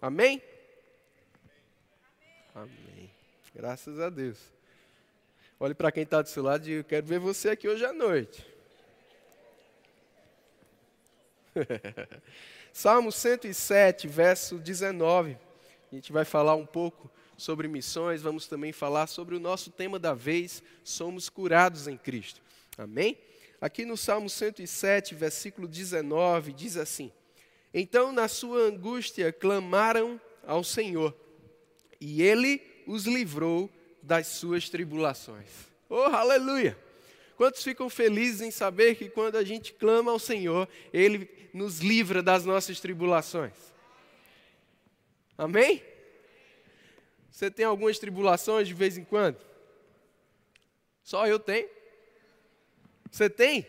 Amém? Amém. Graças a Deus. Olhe para quem está do seu lado e eu quero ver você aqui hoje à noite. Salmo 107, verso 19. A gente vai falar um pouco sobre missões, vamos também falar sobre o nosso tema da vez, somos curados em Cristo. Amém? Aqui no Salmo 107, versículo 19, diz assim: Então na sua angústia clamaram ao Senhor, e ele os livrou das suas tribulações. Oh, aleluia! Quantos ficam felizes em saber que quando a gente clama ao Senhor, Ele nos livra das nossas tribulações? Amém? Você tem algumas tribulações de vez em quando? Só eu tenho. Você tem?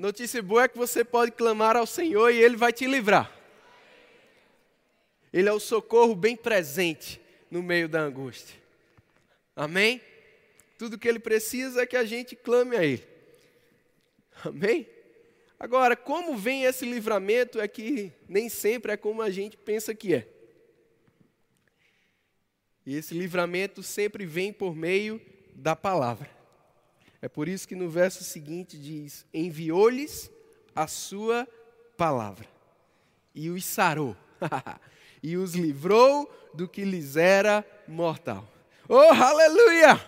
Notícia boa é que você pode clamar ao Senhor e Ele vai te livrar. Ele é o socorro bem presente no meio da angústia. Amém? Tudo que Ele precisa é que a gente clame a Ele. Amém? Agora, como vem esse livramento é que nem sempre é como a gente pensa que é. E esse livramento sempre vem por meio da palavra. É por isso que no verso seguinte diz: Enviou-lhes a sua palavra e os sarou, e os livrou do que lhes era mortal. Oh, aleluia!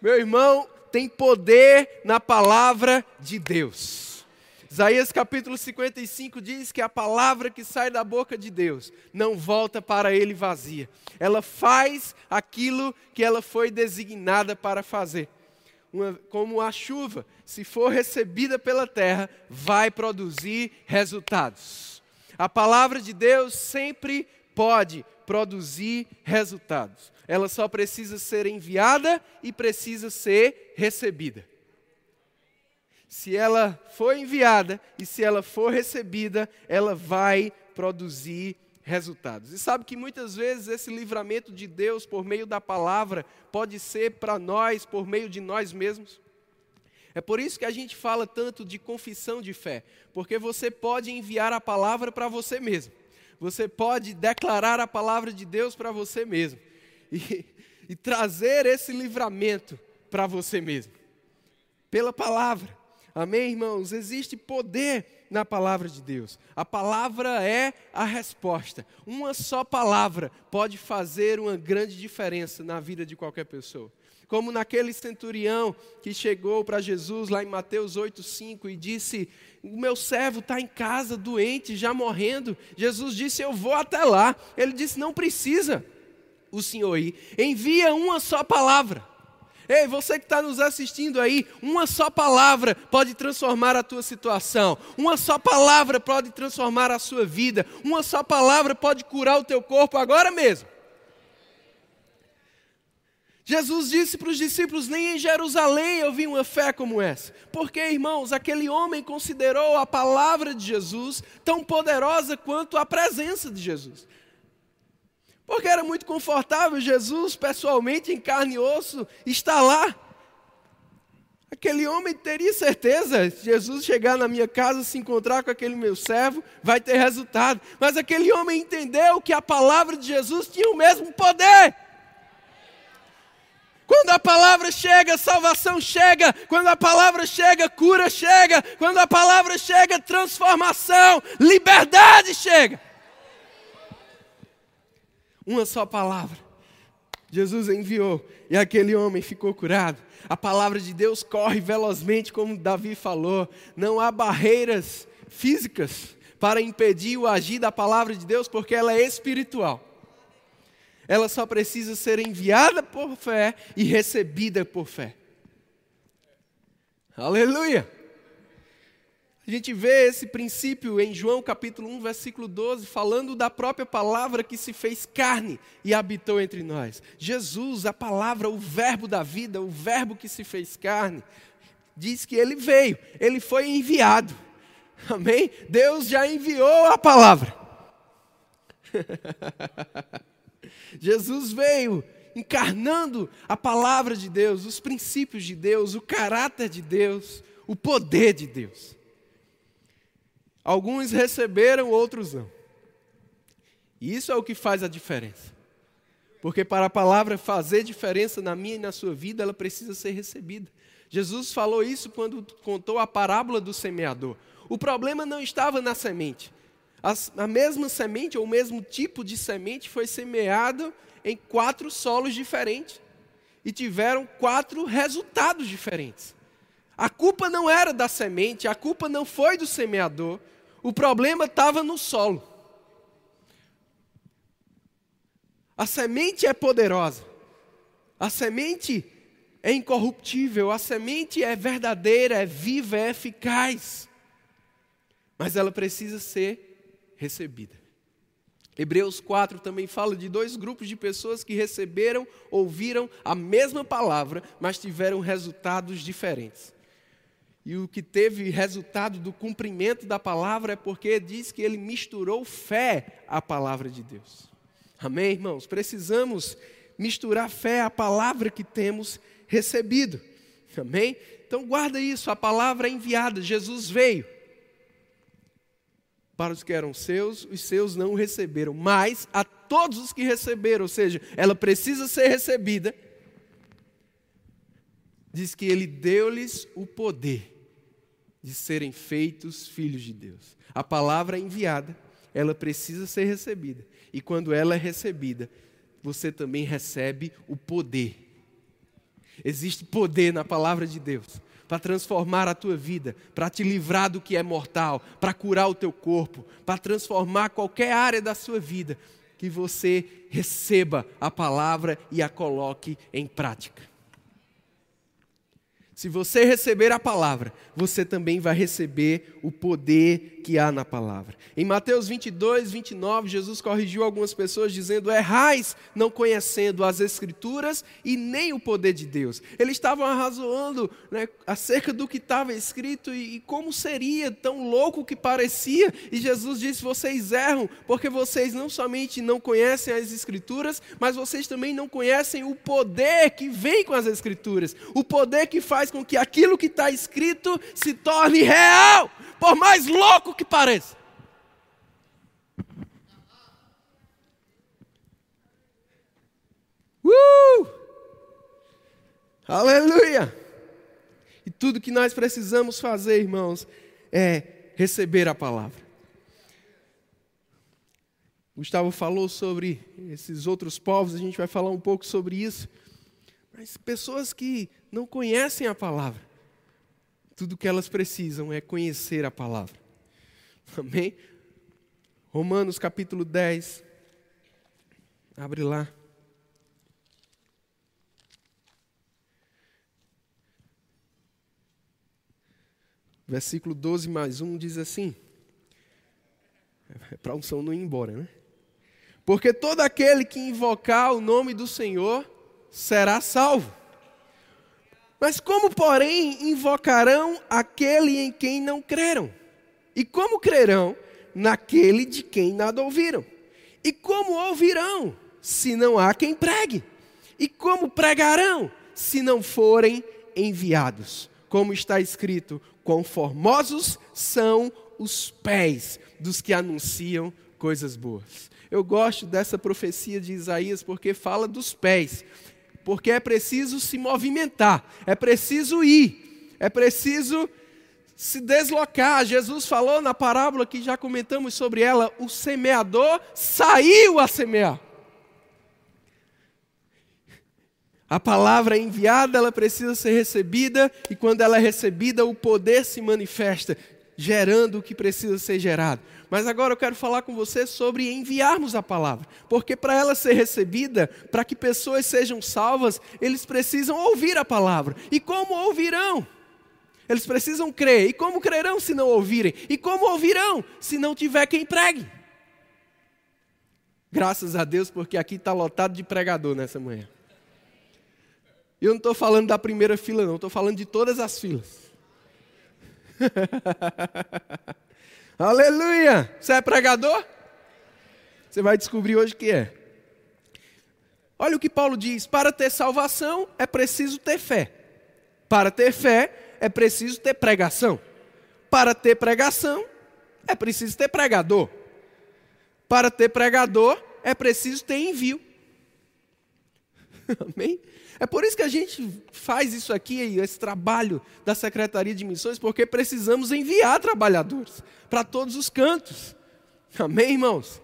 Meu irmão, tem poder na palavra de Deus. Isaías capítulo 55 diz que a palavra que sai da boca de Deus não volta para ele vazia. Ela faz aquilo que ela foi designada para fazer uma, como a chuva, se for recebida pela terra, vai produzir resultados. A palavra de Deus sempre pode produzir resultados. Ela só precisa ser enviada e precisa ser recebida. Se ela for enviada e se ela for recebida, ela vai produzir resultados. E sabe que muitas vezes esse livramento de Deus por meio da palavra pode ser para nós por meio de nós mesmos. É por isso que a gente fala tanto de confissão de fé, porque você pode enviar a palavra para você mesmo. Você pode declarar a palavra de Deus para você mesmo e, e trazer esse livramento para você mesmo. Pela palavra. Amém, irmãos? Existe poder na palavra de Deus. A palavra é a resposta. Uma só palavra pode fazer uma grande diferença na vida de qualquer pessoa. Como naquele centurião que chegou para Jesus lá em Mateus 8,5 e disse: O meu servo está em casa, doente, já morrendo. Jesus disse: Eu vou até lá. Ele disse: Não precisa o Senhor ir. Envia uma só palavra. Ei, você que está nos assistindo aí, uma só palavra pode transformar a tua situação, uma só palavra pode transformar a sua vida, uma só palavra pode curar o teu corpo agora mesmo. Jesus disse para os discípulos: Nem em Jerusalém eu vi uma fé como essa. Porque, irmãos, aquele homem considerou a palavra de Jesus tão poderosa quanto a presença de Jesus. Porque era muito confortável Jesus, pessoalmente, em carne e osso, estar lá. Aquele homem teria certeza, se Jesus chegar na minha casa, se encontrar com aquele meu servo, vai ter resultado. Mas aquele homem entendeu que a palavra de Jesus tinha o mesmo poder. Quando a palavra chega, salvação chega. Quando a palavra chega, cura chega. Quando a palavra chega, transformação, liberdade chega uma só palavra. Jesus enviou e aquele homem ficou curado. A palavra de Deus corre velozmente, como Davi falou. Não há barreiras físicas para impedir o agir da palavra de Deus, porque ela é espiritual. Ela só precisa ser enviada por fé e recebida por fé. Aleluia! A gente vê esse princípio em João capítulo 1, versículo 12, falando da própria palavra que se fez carne e habitou entre nós. Jesus, a palavra, o verbo da vida, o verbo que se fez carne, diz que ele veio, ele foi enviado. Amém? Deus já enviou a palavra. Jesus veio encarnando a palavra de Deus, os princípios de Deus, o caráter de Deus, o poder de Deus. Alguns receberam, outros não. E isso é o que faz a diferença. Porque para a palavra fazer diferença na minha e na sua vida, ela precisa ser recebida. Jesus falou isso quando contou a parábola do semeador. O problema não estava na semente. a mesma semente, ou o mesmo tipo de semente, foi semeado em quatro solos diferentes. E tiveram quatro resultados diferentes. A culpa não era da semente, a culpa não foi do semeador. O problema estava no solo. A semente é poderosa. A semente é incorruptível, a semente é verdadeira, é viva, é eficaz. Mas ela precisa ser recebida. Hebreus 4 também fala de dois grupos de pessoas que receberam, ouviram a mesma palavra, mas tiveram resultados diferentes. E o que teve resultado do cumprimento da palavra é porque diz que ele misturou fé à palavra de Deus. Amém, irmãos? Precisamos misturar fé à palavra que temos recebido. Amém? Então guarda isso, a palavra é enviada, Jesus veio. Para os que eram seus, os seus não receberam, mas a todos os que receberam, ou seja, ela precisa ser recebida. Diz que ele deu-lhes o poder de serem feitos filhos de Deus. A palavra é enviada, ela precisa ser recebida. E quando ela é recebida, você também recebe o poder Existe poder na palavra de Deus para transformar a tua vida, para te livrar do que é mortal, para curar o teu corpo, para transformar qualquer área da sua vida, que você receba a palavra e a coloque em prática. Se você receber a palavra, você também vai receber o poder que há na palavra. Em Mateus 22, 29, Jesus corrigiu algumas pessoas dizendo: Errais não conhecendo as Escrituras e nem o poder de Deus. Eles estavam arrazoando né, acerca do que estava escrito e, e como seria tão louco que parecia. E Jesus disse: Vocês erram, porque vocês não somente não conhecem as Escrituras, mas vocês também não conhecem o poder que vem com as Escrituras, o poder que faz com que aquilo que está escrito se torne real, por mais louco que pareça. Uh! Aleluia! E tudo que nós precisamos fazer, irmãos, é receber a palavra. Gustavo falou sobre esses outros povos, a gente vai falar um pouco sobre isso. Mas pessoas que não conhecem a palavra, tudo que elas precisam é conhecer a palavra. Amém? Romanos capítulo 10. Abre lá. Versículo 12 mais 1 diz assim: é para a unção não ir embora, né? Porque todo aquele que invocar o nome do Senhor será salvo. Mas como, porém, invocarão aquele em quem não creram? E como crerão naquele de quem nada ouviram? E como ouvirão, se não há quem pregue? E como pregarão, se não forem enviados? Como está escrito: quão formosos são os pés dos que anunciam coisas boas. Eu gosto dessa profecia de Isaías porque fala dos pés porque é preciso se movimentar, é preciso ir, é preciso se deslocar. Jesus falou na parábola que já comentamos sobre ela: o semeador saiu a semear. A palavra enviada, ela precisa ser recebida, e quando ela é recebida, o poder se manifesta, gerando o que precisa ser gerado. Mas agora eu quero falar com você sobre enviarmos a palavra, porque para ela ser recebida, para que pessoas sejam salvas, eles precisam ouvir a palavra. E como ouvirão? Eles precisam crer. E como crerão se não ouvirem? E como ouvirão se não tiver quem pregue? Graças a Deus, porque aqui está lotado de pregador nessa manhã. Eu não estou falando da primeira fila, não, estou falando de todas as filas. Aleluia! Você é pregador? Você vai descobrir hoje que é. Olha o que Paulo diz: para ter salvação é preciso ter fé. Para ter fé é preciso ter pregação. Para ter pregação é preciso ter pregador. Para ter pregador, é preciso ter envio. Amém? É por isso que a gente faz isso aqui, esse trabalho da Secretaria de Missões, porque precisamos enviar trabalhadores para todos os cantos. Amém, irmãos?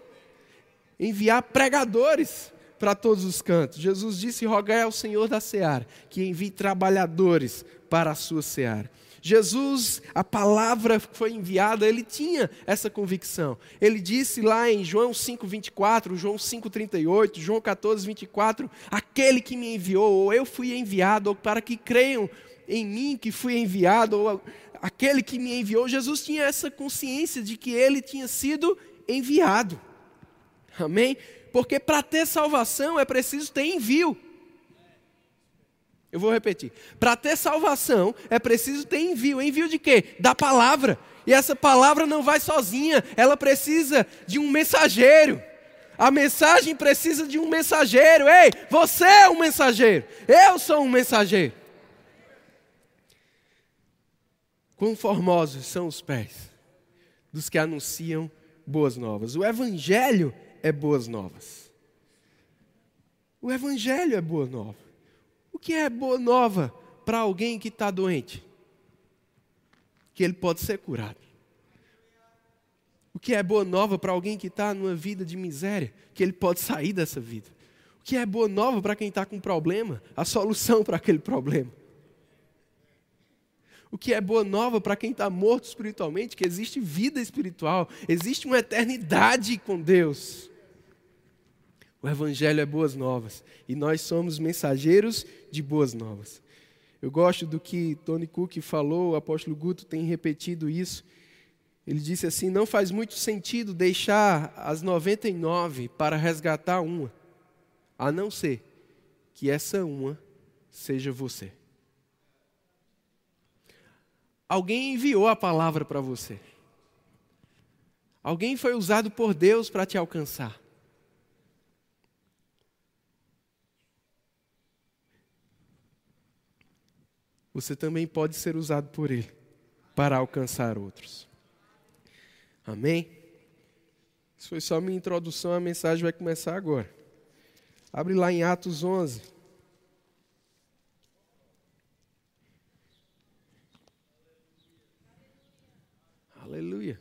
Enviar pregadores para todos os cantos. Jesus disse: Rogai ao Senhor da seara que envie trabalhadores para a sua seara. Jesus, a palavra que foi enviada, ele tinha essa convicção. Ele disse lá em João 5:24, João 5:38, João 14:24, aquele que me enviou, ou eu fui enviado, ou para que creiam em mim que fui enviado, ou aquele que me enviou. Jesus tinha essa consciência de que ele tinha sido enviado. Amém? Porque para ter salvação é preciso ter envio. Eu vou repetir. Para ter salvação é preciso ter envio. Envio de quê? Da palavra. E essa palavra não vai sozinha, ela precisa de um mensageiro. A mensagem precisa de um mensageiro. Ei, você é um mensageiro. Eu sou um mensageiro. Quão formosos são os pés dos que anunciam boas novas. O Evangelho é boas novas. O Evangelho é boa nova que é boa nova para alguém que está doente? Que ele pode ser curado. O que é boa nova para alguém que está numa vida de miséria? Que ele pode sair dessa vida. O que é boa nova para quem está com problema? A solução para aquele problema. O que é boa nova para quem está morto espiritualmente? Que existe vida espiritual, existe uma eternidade com Deus. O Evangelho é boas novas e nós somos mensageiros de boas novas. Eu gosto do que Tony Cook falou, o apóstolo Guto tem repetido isso. Ele disse assim: não faz muito sentido deixar as 99 para resgatar uma, a não ser que essa uma seja você. Alguém enviou a palavra para você. Alguém foi usado por Deus para te alcançar. Você também pode ser usado por Ele para alcançar outros. Amém? Isso foi só minha introdução, a mensagem vai começar agora. Abre lá em Atos 11. Aleluia.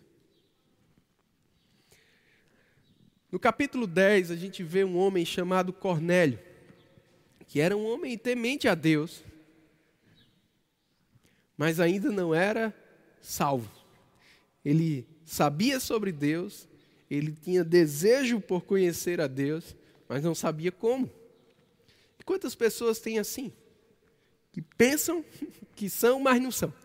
No capítulo 10, a gente vê um homem chamado Cornélio, que era um homem temente a Deus, mas ainda não era salvo. Ele sabia sobre Deus, ele tinha desejo por conhecer a Deus, mas não sabia como. E quantas pessoas têm assim? Que pensam que são, mas não são.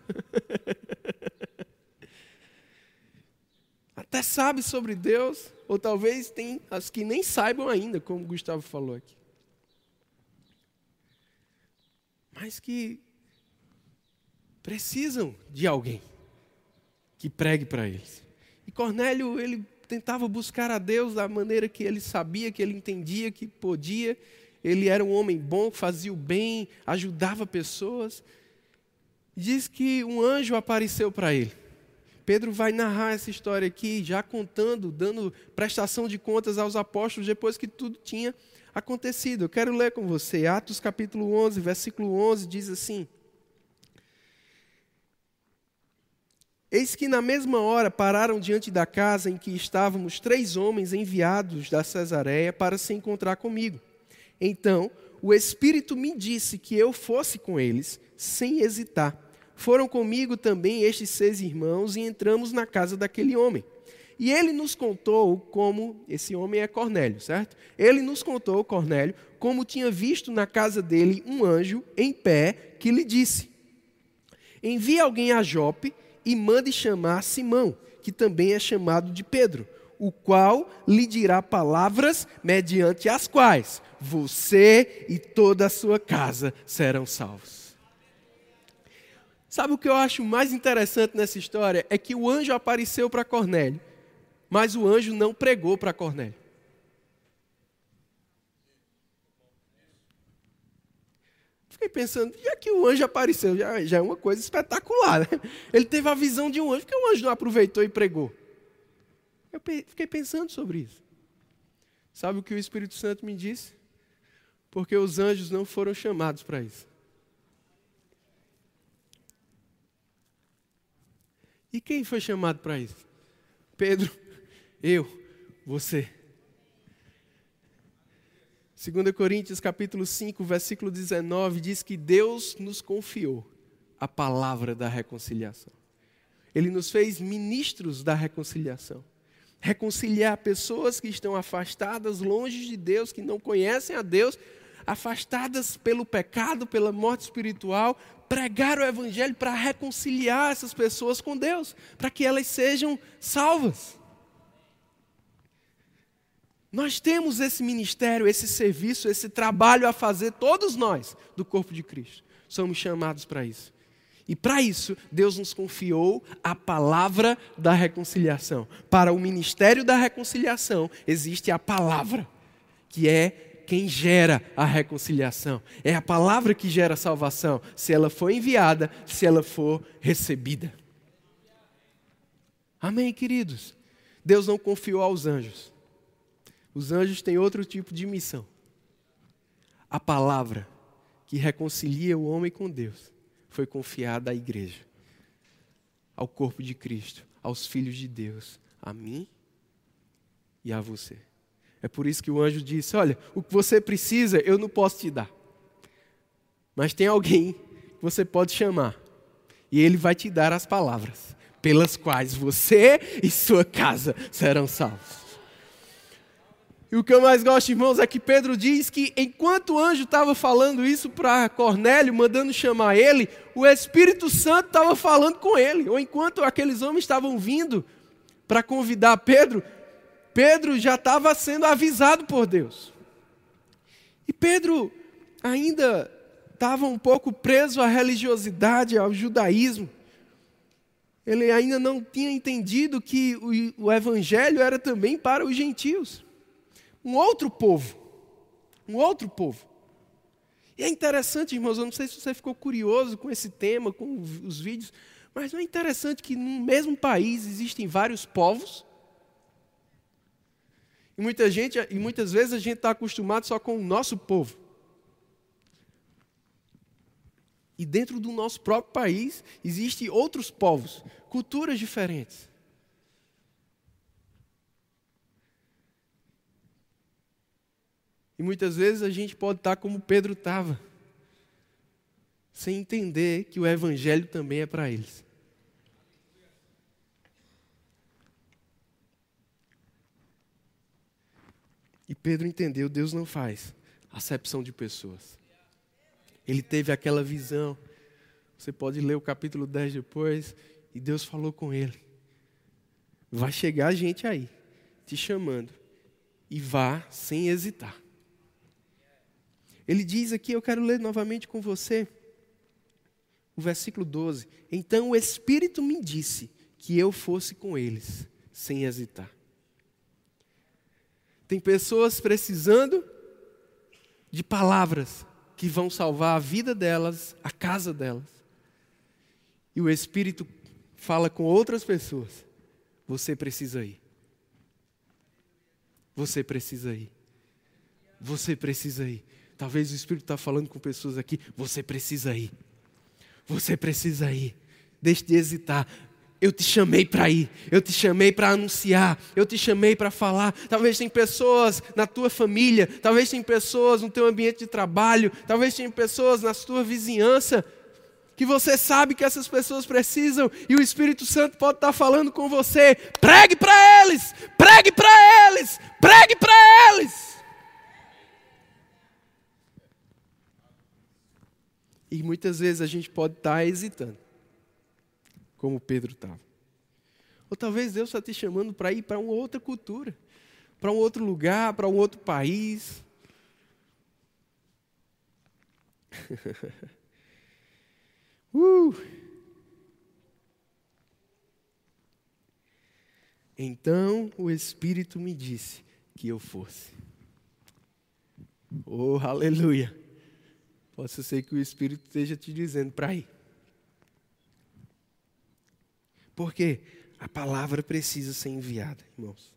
Até sabe sobre Deus, ou talvez tem as que nem saibam ainda, como o Gustavo falou aqui. Mas que precisam de alguém que pregue para eles. E Cornélio, ele tentava buscar a Deus da maneira que ele sabia, que ele entendia, que podia. Ele era um homem bom, fazia o bem, ajudava pessoas. Diz que um anjo apareceu para ele. Pedro vai narrar essa história aqui, já contando, dando prestação de contas aos apóstolos depois que tudo tinha acontecido. Eu quero ler com você. Atos capítulo 11, versículo 11 diz assim: Eis que na mesma hora pararam diante da casa em que estávamos três homens enviados da Cesareia para se encontrar comigo. Então o Espírito me disse que eu fosse com eles, sem hesitar. Foram comigo também estes seis irmãos e entramos na casa daquele homem. E ele nos contou como, esse homem é Cornélio, certo? Ele nos contou, Cornélio, como tinha visto na casa dele um anjo em pé que lhe disse: Envie alguém a Jope e mande chamar Simão, que também é chamado de Pedro, o qual lhe dirá palavras mediante as quais você e toda a sua casa serão salvos. Sabe o que eu acho mais interessante nessa história? É que o anjo apareceu para Cornélio, mas o anjo não pregou para Cornélio. Fiquei pensando, já que o anjo apareceu, já, já é uma coisa espetacular. Né? Ele teve a visão de um anjo, porque o anjo não aproveitou e pregou. Eu fiquei pensando sobre isso. Sabe o que o Espírito Santo me disse? Porque os anjos não foram chamados para isso. E quem foi chamado para isso? Pedro, eu, você. 2 Coríntios capítulo 5, versículo 19 diz que Deus nos confiou a palavra da reconciliação. Ele nos fez ministros da reconciliação. Reconciliar pessoas que estão afastadas, longe de Deus, que não conhecem a Deus, afastadas pelo pecado, pela morte espiritual, pregar o Evangelho para reconciliar essas pessoas com Deus, para que elas sejam salvas. Nós temos esse ministério, esse serviço, esse trabalho a fazer, todos nós, do corpo de Cristo. Somos chamados para isso. E para isso, Deus nos confiou a palavra da reconciliação. Para o ministério da reconciliação, existe a palavra, que é quem gera a reconciliação. É a palavra que gera a salvação, se ela for enviada, se ela for recebida. Amém, queridos? Deus não confiou aos anjos. Os anjos têm outro tipo de missão. A palavra que reconcilia o homem com Deus foi confiada à igreja, ao corpo de Cristo, aos filhos de Deus, a mim e a você. É por isso que o anjo disse: Olha, o que você precisa eu não posso te dar. Mas tem alguém que você pode chamar. E ele vai te dar as palavras pelas quais você e sua casa serão salvos. E o que eu mais gosto, irmãos, é que Pedro diz que enquanto o anjo estava falando isso para Cornélio, mandando chamar ele, o Espírito Santo estava falando com ele. Ou enquanto aqueles homens estavam vindo para convidar Pedro, Pedro já estava sendo avisado por Deus. E Pedro ainda estava um pouco preso à religiosidade, ao judaísmo. Ele ainda não tinha entendido que o, o evangelho era também para os gentios. Um outro povo. Um outro povo. E é interessante, irmãos, eu não sei se você ficou curioso com esse tema, com os vídeos, mas não é interessante que no mesmo país existem vários povos e, muita gente, e muitas vezes a gente está acostumado só com o nosso povo. E dentro do nosso próprio país existem outros povos, culturas diferentes. E muitas vezes a gente pode estar como Pedro estava, sem entender que o Evangelho também é para eles. E Pedro entendeu: Deus não faz acepção de pessoas. Ele teve aquela visão. Você pode ler o capítulo 10 depois. E Deus falou com ele: Vai chegar gente aí, te chamando. E vá sem hesitar. Ele diz aqui, eu quero ler novamente com você, o versículo 12. Então o Espírito me disse que eu fosse com eles, sem hesitar. Tem pessoas precisando de palavras que vão salvar a vida delas, a casa delas. E o Espírito fala com outras pessoas: você precisa ir. Você precisa ir. Você precisa ir. Talvez o Espírito está falando com pessoas aqui: você precisa ir. Você precisa ir. Deixe de hesitar. Eu te chamei para ir, eu te chamei para anunciar, eu te chamei para falar. Talvez tem pessoas na tua família, talvez tem pessoas no teu ambiente de trabalho, talvez tem pessoas na tua vizinhança que você sabe que essas pessoas precisam e o Espírito Santo pode estar falando com você. Pregue para eles, pregue para eles, pregue para eles. E muitas vezes a gente pode estar hesitando como Pedro estava. Ou talvez Deus está te chamando para ir para uma outra cultura, para um outro lugar, para um outro país. uh! Então o Espírito me disse que eu fosse. Oh, aleluia! Possa ser que o Espírito esteja te dizendo para ir. Porque a palavra precisa ser enviada, irmãos.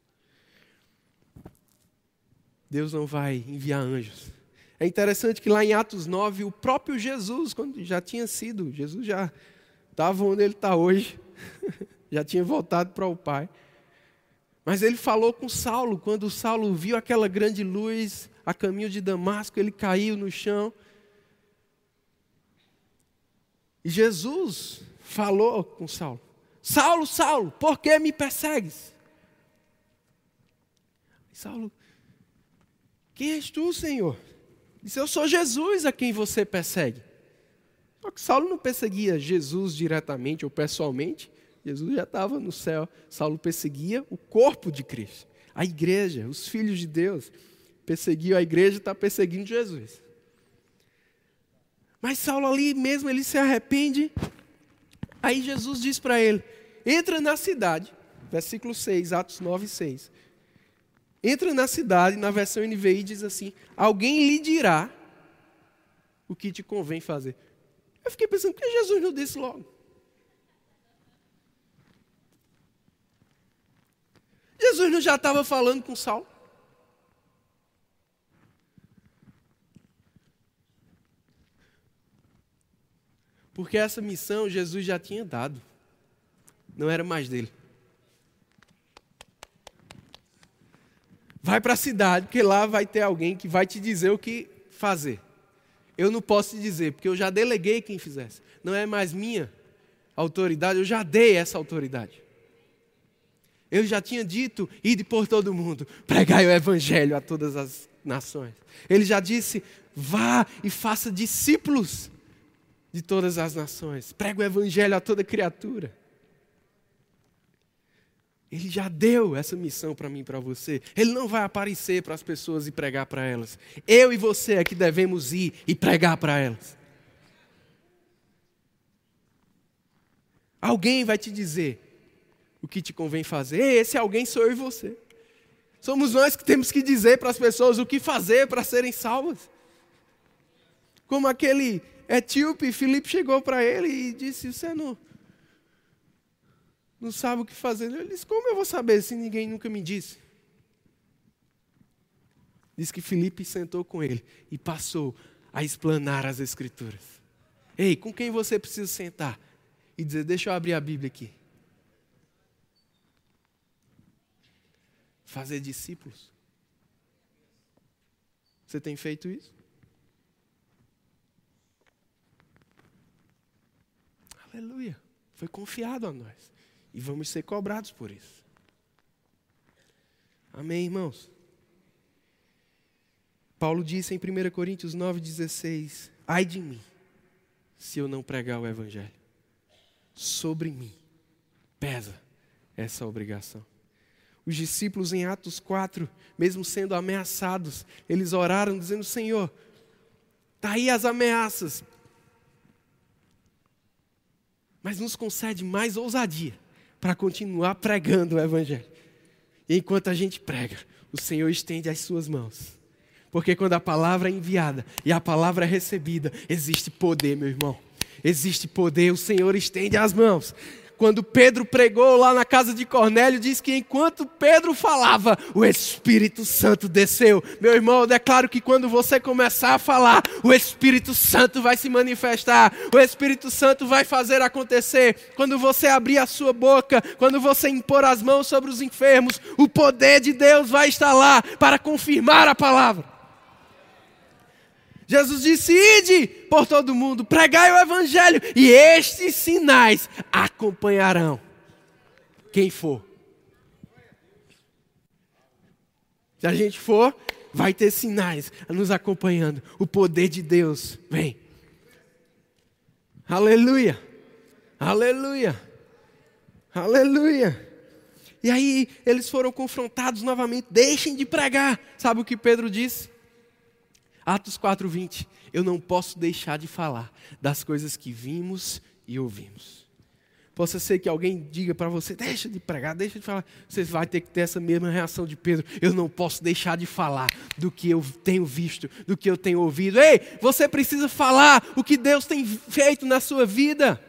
Deus não vai enviar anjos. É interessante que lá em Atos 9, o próprio Jesus, quando já tinha sido, Jesus já estava onde ele está hoje, já tinha voltado para o Pai. Mas ele falou com Saulo, quando Saulo viu aquela grande luz a caminho de Damasco, ele caiu no chão. E Jesus falou com Saulo: Saulo, Saulo, por que me persegues? E Saulo, quem és tu, Senhor? Disse: Eu sou Jesus a quem você persegue. Só que Saulo não perseguia Jesus diretamente ou pessoalmente. Jesus já estava no céu. Saulo perseguia o corpo de Cristo, a igreja, os filhos de Deus. Perseguiu a igreja está perseguindo Jesus. Mas Saulo ali mesmo, ele se arrepende. Aí Jesus diz para ele: entra na cidade, versículo 6, Atos 9, 6. Entra na cidade, na versão NVI diz assim: alguém lhe dirá o que te convém fazer. Eu fiquei pensando, por que Jesus não disse logo? Jesus não já estava falando com Saulo? Porque essa missão Jesus já tinha dado, não era mais dele. Vai para a cidade, porque lá vai ter alguém que vai te dizer o que fazer. Eu não posso te dizer, porque eu já deleguei quem fizesse. Não é mais minha autoridade, eu já dei essa autoridade. Eu já tinha dito, ide por todo mundo, pregai o evangelho a todas as nações. Ele já disse, vá e faça discípulos de todas as nações. Prega o evangelho a toda criatura. Ele já deu essa missão para mim e para você. Ele não vai aparecer para as pessoas e pregar para elas. Eu e você é que devemos ir e pregar para elas. Alguém vai te dizer o que te convém fazer. Esse alguém sou eu e você. Somos nós que temos que dizer para as pessoas o que fazer para serem salvas. Como aquele etíope, Filipe chegou para ele e disse: Você não não sabe o que fazer. Ele disse: Como eu vou saber se ninguém nunca me disse? Diz que Felipe sentou com ele e passou a explanar as Escrituras. Ei, com quem você precisa sentar? E dizer: Deixa eu abrir a Bíblia aqui. Fazer discípulos. Você tem feito isso? Aleluia. Foi confiado a nós. E vamos ser cobrados por isso. Amém, irmãos? Paulo disse em 1 Coríntios 9,16: Ai de mim, se eu não pregar o Evangelho. Sobre mim pesa essa obrigação. Os discípulos em Atos 4, mesmo sendo ameaçados, eles oraram dizendo: Senhor, está aí as ameaças, mas nos concede mais ousadia para continuar pregando o Evangelho. E enquanto a gente prega, o Senhor estende as suas mãos. Porque quando a palavra é enviada e a palavra é recebida, existe poder, meu irmão. Existe poder, o Senhor estende as mãos quando Pedro pregou lá na casa de Cornélio, diz que enquanto Pedro falava, o Espírito Santo desceu. Meu irmão, eu declaro que quando você começar a falar, o Espírito Santo vai se manifestar, o Espírito Santo vai fazer acontecer. Quando você abrir a sua boca, quando você impor as mãos sobre os enfermos, o poder de Deus vai estar lá para confirmar a palavra. Jesus disse: Ide por todo mundo, pregai o evangelho, e estes sinais acompanharão quem for. Se a gente for, vai ter sinais nos acompanhando. O poder de Deus vem. Aleluia. Aleluia. Aleluia. E aí eles foram confrontados novamente. Deixem de pregar. Sabe o que Pedro disse? Atos 4:20. Eu não posso deixar de falar das coisas que vimos e ouvimos. Possa ser que alguém diga para você, deixa de pregar, deixa de falar. Você vai ter que ter essa mesma reação de Pedro. Eu não posso deixar de falar do que eu tenho visto, do que eu tenho ouvido. Ei, você precisa falar o que Deus tem feito na sua vida.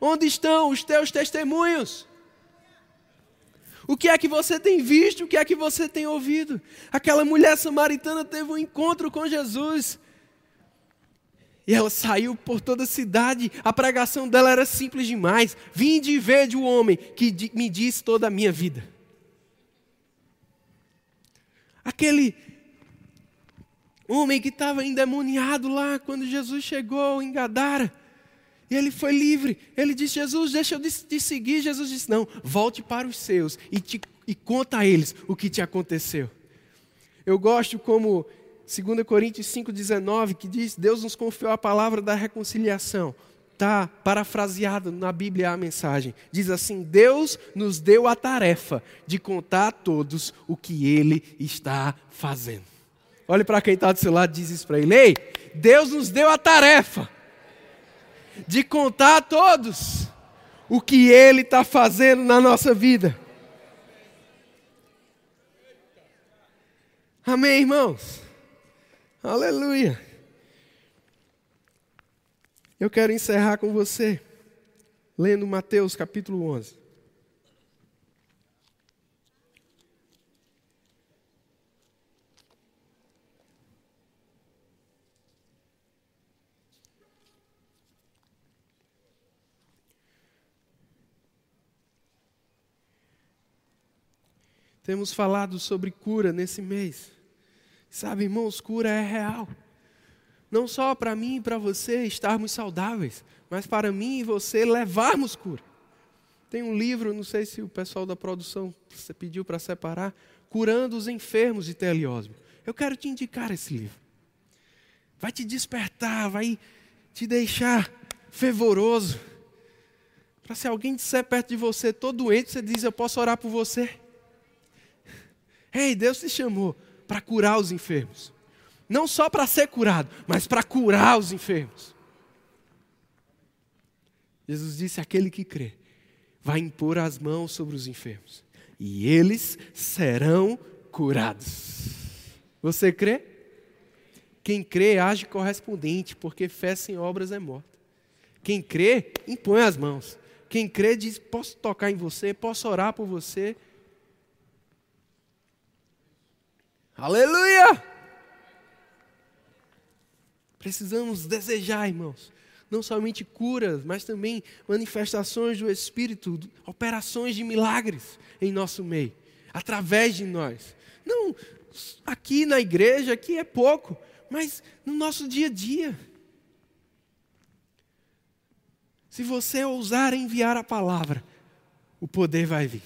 Onde estão os teus testemunhos? O que é que você tem visto? O que é que você tem ouvido? Aquela mulher samaritana teve um encontro com Jesus. E ela saiu por toda a cidade. A pregação dela era simples demais. Vim de ver de um homem que me disse toda a minha vida. Aquele homem que estava endemoniado lá quando Jesus chegou em Gadara. E ele foi livre. Ele disse: Jesus, deixa eu te seguir. Jesus disse: Não, volte para os seus e, te, e conta a eles o que te aconteceu. Eu gosto como 2 Coríntios 5,19, que diz: Deus nos confiou a palavra da reconciliação. Está parafraseado na Bíblia a mensagem. Diz assim: Deus nos deu a tarefa de contar a todos o que Ele está fazendo. Olhe para quem está do seu lado e diz isso para ele: Ei, Deus nos deu a tarefa de contar a todos o que Ele está fazendo na nossa vida. Amém, irmãos? Aleluia. Eu quero encerrar com você, lendo Mateus capítulo 11. Temos falado sobre cura nesse mês. Sabe, irmãos, cura é real. Não só para mim e para você estarmos saudáveis, mas para mim e você levarmos cura. Tem um livro, não sei se o pessoal da produção pediu para separar, Curando os Enfermos de Teliósmo. Eu quero te indicar esse livro. Vai te despertar, vai te deixar fervoroso. Para se alguém disser perto de você, todo doente, você diz: Eu posso orar por você. Ei, Deus te chamou para curar os enfermos. Não só para ser curado, mas para curar os enfermos. Jesus disse: aquele que crê vai impor as mãos sobre os enfermos e eles serão curados. Você crê? Quem crê age correspondente, porque fé sem obras é morta. Quem crê, impõe as mãos. Quem crê diz: posso tocar em você, posso orar por você, Aleluia! Precisamos desejar, irmãos, não somente curas, mas também manifestações do Espírito, operações de milagres em nosso meio, através de nós. Não aqui na igreja, aqui é pouco, mas no nosso dia a dia. Se você ousar enviar a palavra, o poder vai vir.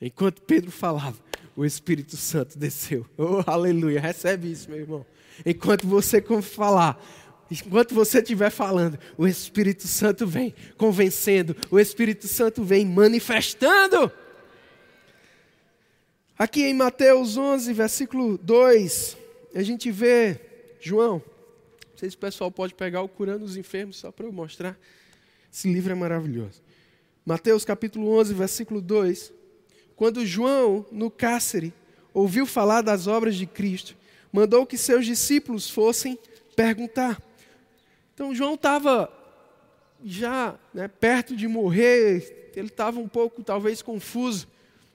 Enquanto Pedro falava, o Espírito Santo desceu. Oh, aleluia. Recebe isso, meu irmão. Enquanto você falar, enquanto você estiver falando, o Espírito Santo vem convencendo, o Espírito Santo vem manifestando. Aqui em Mateus 11, versículo 2, a gente vê João. Não sei se o pessoal pode pegar o Curando os Enfermos, só para eu mostrar. Esse livro é maravilhoso. Mateus capítulo 11, versículo 2 quando João, no cárcere, ouviu falar das obras de Cristo, mandou que seus discípulos fossem perguntar. Então, João estava já né, perto de morrer, ele estava um pouco, talvez, confuso.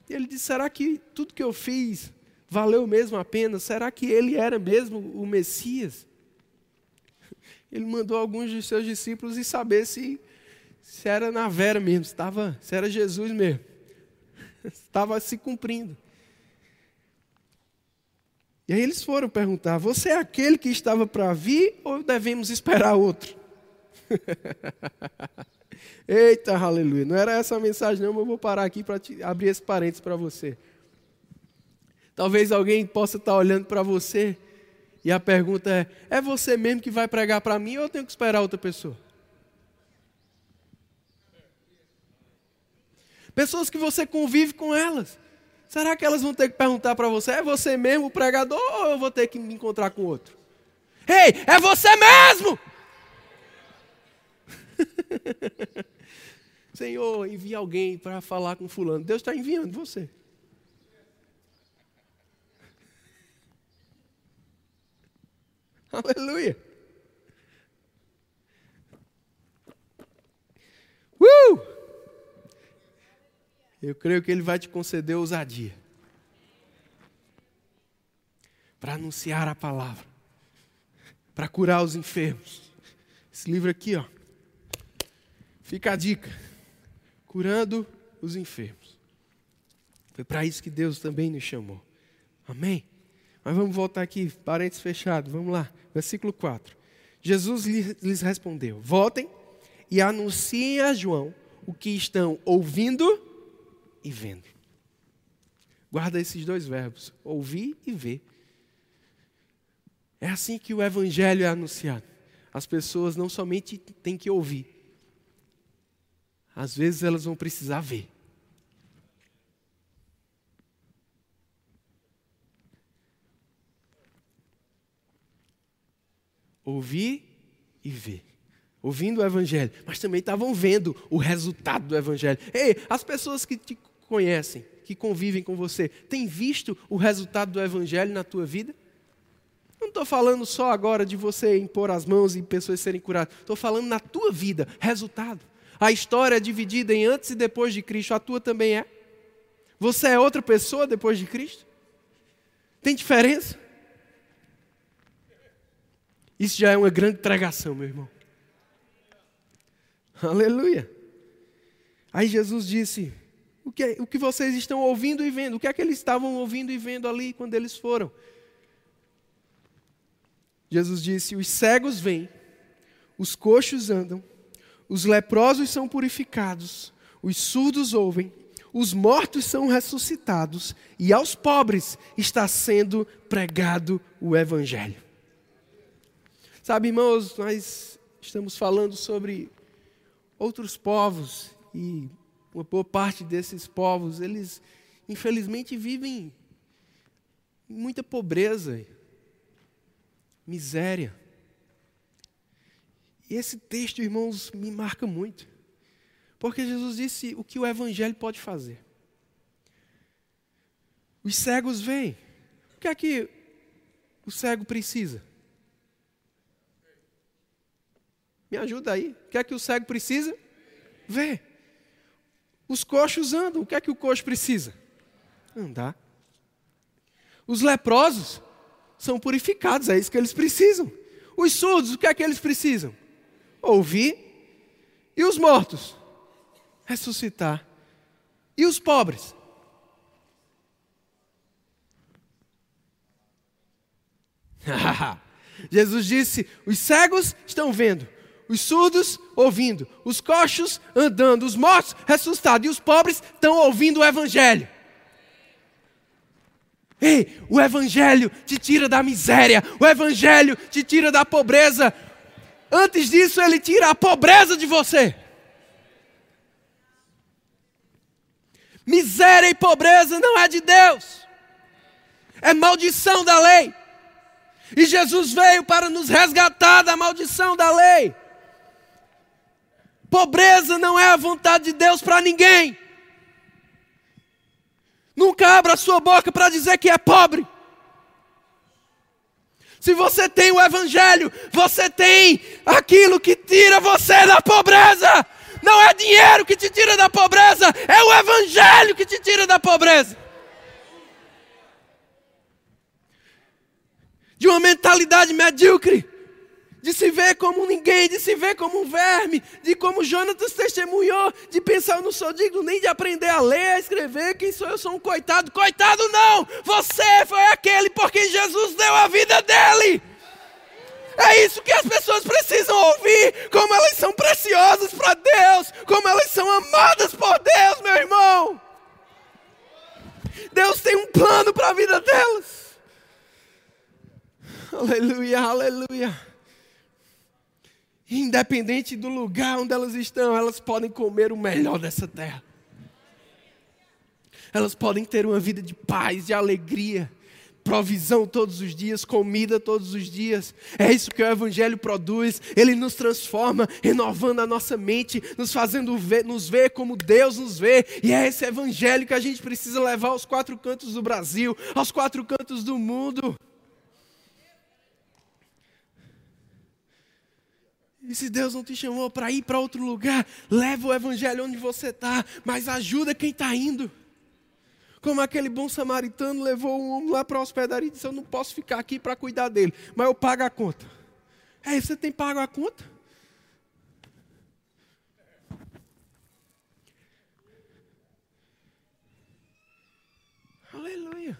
E ele disse: será que tudo que eu fiz valeu mesmo a pena? Será que ele era mesmo o Messias? Ele mandou alguns de seus discípulos e saber se, se era na vera mesmo, se, estava, se era Jesus mesmo estava se cumprindo. E aí eles foram perguntar: Você é aquele que estava para vir ou devemos esperar outro? Eita, aleluia. Não era essa a mensagem, não, mas eu vou parar aqui para abrir esse parênteses para você. Talvez alguém possa estar olhando para você e a pergunta é: É você mesmo que vai pregar para mim ou eu tenho que esperar outra pessoa? Pessoas que você convive com elas. Será que elas vão ter que perguntar para você: é você mesmo o pregador ou eu vou ter que me encontrar com outro? Ei, é você mesmo! Senhor, envia alguém para falar com fulano. Deus está enviando você. Aleluia. Uh! Eu creio que Ele vai te conceder ousadia para anunciar a palavra, para curar os enfermos. Esse livro aqui, ó, fica a dica: curando os enfermos. Foi para isso que Deus também nos chamou. Amém? Mas vamos voltar aqui, parênteses fechado, vamos lá, versículo 4. Jesus lhes respondeu: Voltem e anunciem a João o que estão ouvindo e vendo. Guarda esses dois verbos, ouvir e ver. É assim que o evangelho é anunciado. As pessoas não somente têm que ouvir, às vezes elas vão precisar ver. Ouvir e ver. Ouvindo o Evangelho, mas também estavam vendo o resultado do Evangelho. Ei, as pessoas que te conhecem, que convivem com você, têm visto o resultado do Evangelho na tua vida? Não estou falando só agora de você impor as mãos e pessoas serem curadas. Estou falando na tua vida, resultado. A história é dividida em antes e depois de Cristo, a tua também é. Você é outra pessoa depois de Cristo? Tem diferença? Isso já é uma grande pregação, meu irmão. Aleluia. Aí Jesus disse: o que, o que vocês estão ouvindo e vendo? O que é que eles estavam ouvindo e vendo ali quando eles foram? Jesus disse: Os cegos vêm, os coxos andam, os leprosos são purificados, os surdos ouvem, os mortos são ressuscitados e aos pobres está sendo pregado o Evangelho. Sabe, irmãos, nós estamos falando sobre outros povos e uma boa parte desses povos, eles infelizmente vivem em muita pobreza, miséria. E esse texto, irmãos, me marca muito. Porque Jesus disse o que o Evangelho pode fazer. Os cegos vêm. O que é que o cego precisa? Me ajuda aí. O que é que o cego precisa? Ver. Os coxos andam. O que é que o coxo precisa? Andar. Os leprosos são purificados, é isso que eles precisam. Os surdos, o que é que eles precisam? Ouvir. E os mortos? Ressuscitar. E os pobres? Jesus disse: os cegos estão vendo, os surdos ouvindo, os coxos andando, os mortos ressuscitados e os pobres estão ouvindo o Evangelho. Ei, o Evangelho te tira da miséria, o Evangelho te tira da pobreza. Antes disso, ele tira a pobreza de você. Miséria e pobreza não é de Deus, é maldição da lei. E Jesus veio para nos resgatar da maldição da lei. Pobreza não é a vontade de Deus para ninguém. Nunca abra sua boca para dizer que é pobre. Se você tem o Evangelho, você tem aquilo que tira você da pobreza. Não é dinheiro que te tira da pobreza, é o Evangelho que te tira da pobreza. De uma mentalidade medíocre de se ver como ninguém, de se ver como um verme, de como Jonatas testemunhou, de pensar, eu não sou digno nem de aprender a ler, a escrever, quem sou eu, sou um coitado. Coitado não! Você foi aquele por quem Jesus deu a vida dele. É isso que as pessoas precisam ouvir, como elas são preciosas para Deus, como elas são amadas por Deus, meu irmão. Deus tem um plano para a vida delas. Aleluia, aleluia. Independente do lugar onde elas estão, elas podem comer o melhor dessa terra. Elas podem ter uma vida de paz, de alegria, provisão todos os dias, comida todos os dias. É isso que o Evangelho produz. Ele nos transforma, renovando a nossa mente, nos fazendo ver, nos ver como Deus nos vê. E é esse Evangelho que a gente precisa levar aos quatro cantos do Brasil, aos quatro cantos do mundo. E se Deus não te chamou para ir para outro lugar, leva o evangelho onde você está, mas ajuda quem está indo. Como aquele bom samaritano levou um homem lá para a hospedaria e disse: Eu não posso ficar aqui para cuidar dele, mas eu pago a conta. É, você tem pago a conta? Aleluia.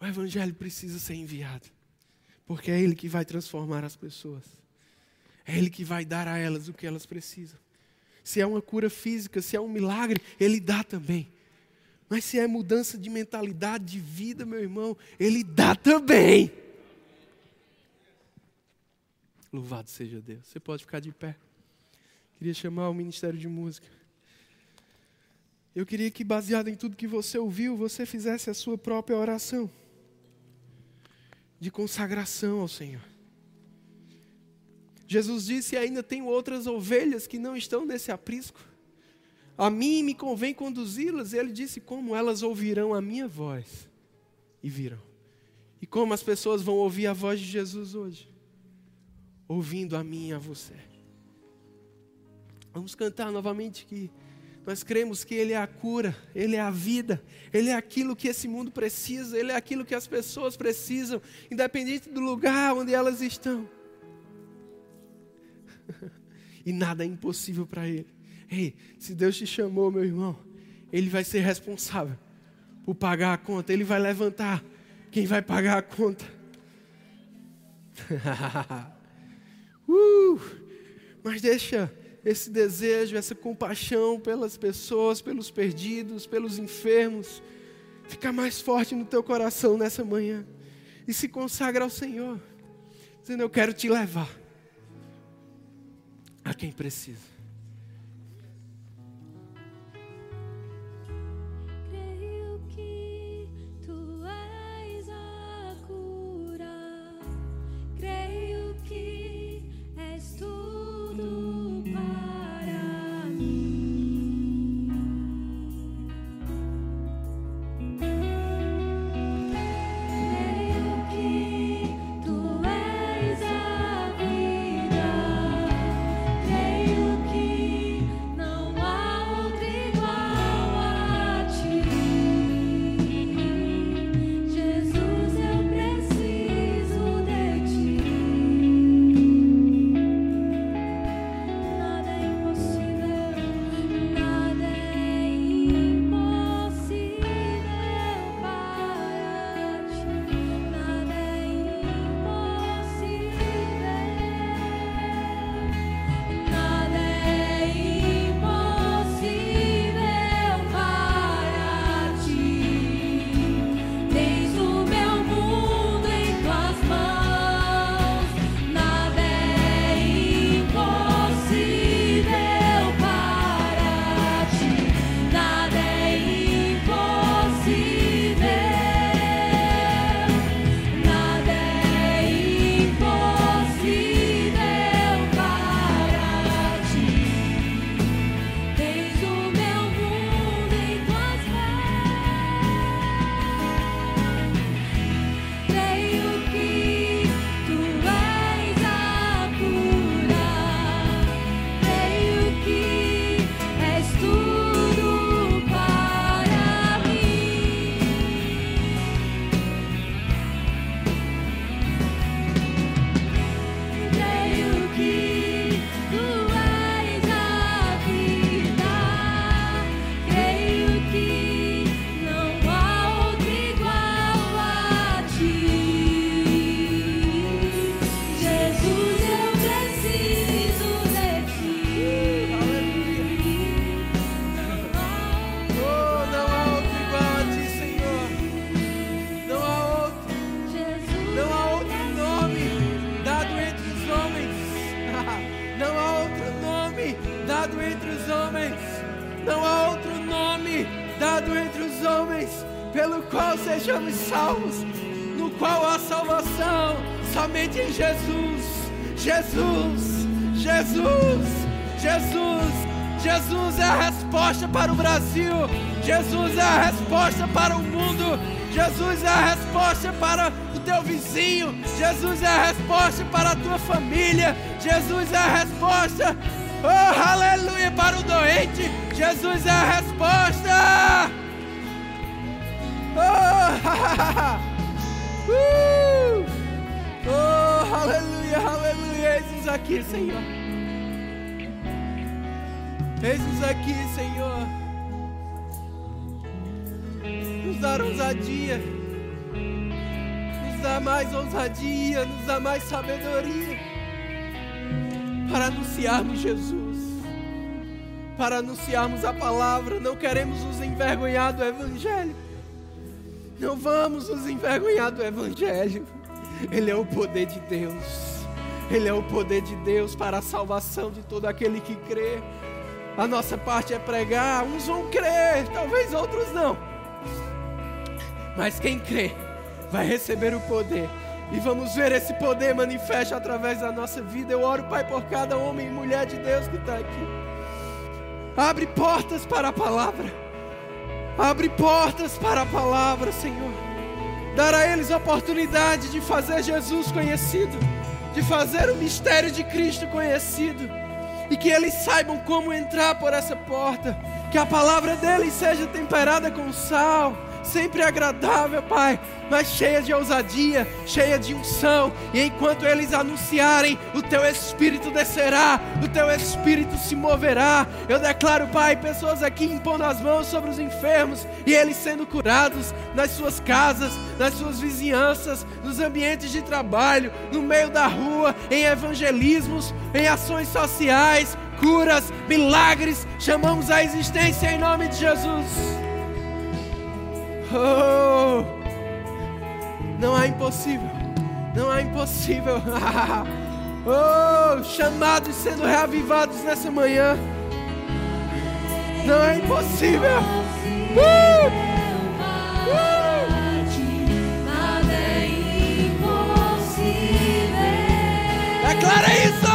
O Evangelho precisa ser enviado, porque é Ele que vai transformar as pessoas, é Ele que vai dar a elas o que elas precisam. Se é uma cura física, se é um milagre, Ele dá também. Mas se é mudança de mentalidade, de vida, meu irmão, Ele dá também. Louvado seja Deus. Você pode ficar de pé. Queria chamar o Ministério de Música. Eu queria que, baseado em tudo que você ouviu, você fizesse a sua própria oração de consagração ao Senhor. Jesus disse: ainda tenho outras ovelhas que não estão nesse aprisco. A mim me convém conduzi-las. Ele disse: como elas ouvirão a minha voz e virão. E como as pessoas vão ouvir a voz de Jesus hoje? Ouvindo a mim e a você. Vamos cantar novamente que nós cremos que Ele é a cura, Ele é a vida, Ele é aquilo que esse mundo precisa, Ele é aquilo que as pessoas precisam, independente do lugar onde elas estão. E nada é impossível para Ele. Ei, se Deus te chamou, meu irmão, Ele vai ser responsável por pagar a conta, Ele vai levantar quem vai pagar a conta. uh, mas deixa esse desejo, essa compaixão pelas pessoas, pelos perdidos, pelos enfermos, ficar mais forte no teu coração nessa manhã e se consagra ao Senhor, dizendo: Eu quero te levar a quem precisa. Aqui, Senhor nos dá ousadia, nos dá mais ousadia, nos dá mais sabedoria para anunciarmos Jesus, para anunciarmos a palavra. Não queremos nos envergonhar do Evangelho, não vamos nos envergonhar do Evangelho, ele é o poder de Deus. Ele é o poder de Deus para a salvação de todo aquele que crê. A nossa parte é pregar, uns vão crer, talvez outros não. Mas quem crê vai receber o poder. E vamos ver esse poder manifesto através da nossa vida. Eu oro, Pai, por cada homem e mulher de Deus que está aqui. Abre portas para a palavra. Abre portas para a palavra, Senhor. Dar a eles a oportunidade de fazer Jesus conhecido, de fazer o mistério de Cristo conhecido, e que eles saibam como entrar por essa porta. Que a palavra deles seja temperada com sal sempre agradável, Pai, mas cheia de ousadia, cheia de unção. E enquanto eles anunciarem, o teu espírito descerá, o teu espírito se moverá. Eu declaro, Pai, pessoas aqui impondo as mãos sobre os enfermos e eles sendo curados nas suas casas, nas suas vizinhanças, nos ambientes de trabalho, no meio da rua, em evangelismos, em ações sociais, curas, milagres. Chamamos a existência em nome de Jesus. Oh, não há impossível, não há impossível. oh, chamados sendo reavivados nessa manhã. Não é impossível. Uh! Uh! Declara isso!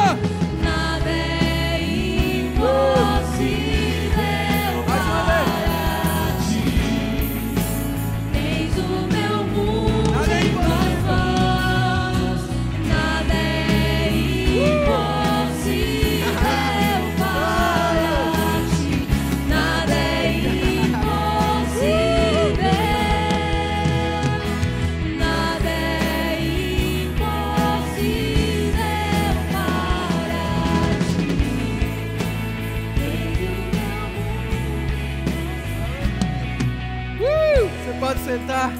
Sentar.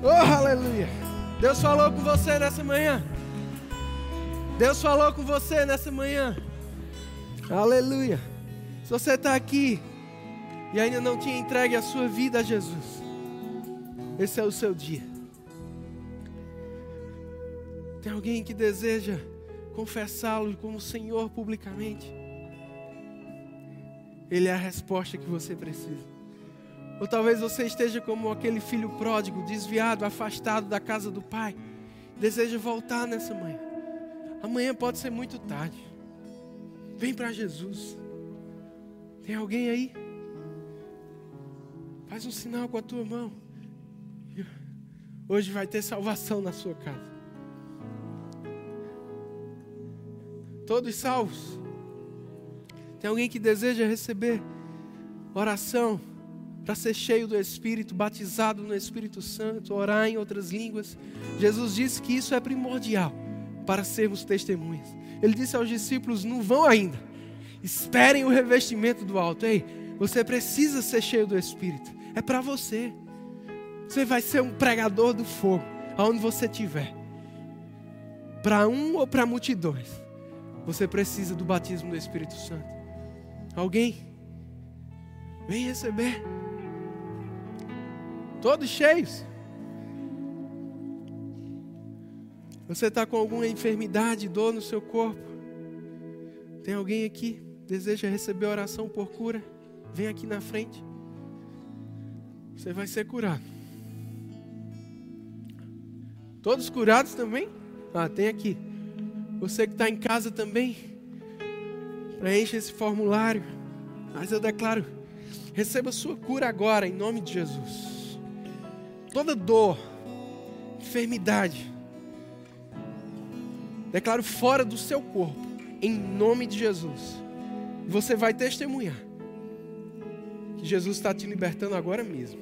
Oh, aleluia. Deus falou com você nessa manhã. Deus falou com você nessa manhã. Aleluia. Se você está aqui e ainda não tinha entregue a sua vida a Jesus, esse é o seu dia. Tem alguém que deseja confessá-lo como Senhor publicamente? Ele é a resposta que você precisa. Ou talvez você esteja como aquele filho pródigo, desviado, afastado da casa do pai, deseja voltar nessa manhã. Amanhã pode ser muito tarde. Vem para Jesus. Tem alguém aí? Faz um sinal com a tua mão. Hoje vai ter salvação na sua casa. Todos salvos. Tem alguém que deseja receber oração? Para ser cheio do Espírito, batizado no Espírito Santo, orar em outras línguas. Jesus disse que isso é primordial para sermos testemunhas. Ele disse aos discípulos: não vão ainda, esperem o revestimento do alto. Ei, você precisa ser cheio do Espírito, é para você. Você vai ser um pregador do fogo, aonde você estiver. Para um ou para multidões, você precisa do batismo do Espírito Santo. Alguém? Vem receber todos cheios. Você está com alguma enfermidade, dor no seu corpo? Tem alguém aqui deseja receber oração por cura? Vem aqui na frente. Você vai ser curado. Todos curados também? Ah, tem aqui. Você que está em casa também, preencha esse formulário. Mas eu declaro: receba sua cura agora, em nome de Jesus. Toda dor, enfermidade, declaro fora do seu corpo, em nome de Jesus. Você vai testemunhar que Jesus está te libertando agora mesmo.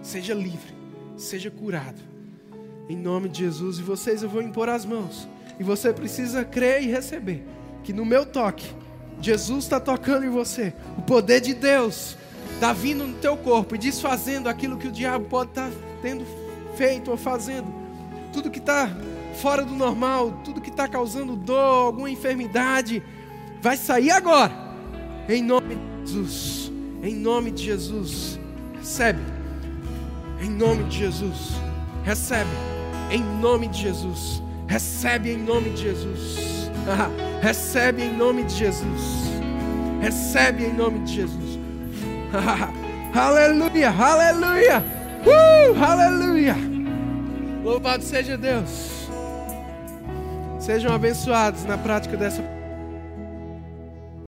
Seja livre, seja curado, em nome de Jesus. E vocês eu vou impor as mãos, e você precisa crer e receber que no meu toque, Jesus está tocando em você, o poder de Deus está vindo no teu corpo e desfazendo aquilo que o diabo pode estar tá tendo feito ou fazendo. Tudo que está fora do normal, tudo que está causando dor, alguma enfermidade, vai sair agora. Em nome de Jesus. Em nome de Jesus. Recebe. Em nome de Jesus. Recebe. Em nome de Jesus. Recebe em nome de Jesus. Recebe em nome de Jesus. Recebe em nome de Jesus. aleluia, aleluia. Uh, aleluia. Louvado seja Deus. Sejam abençoados na prática dessa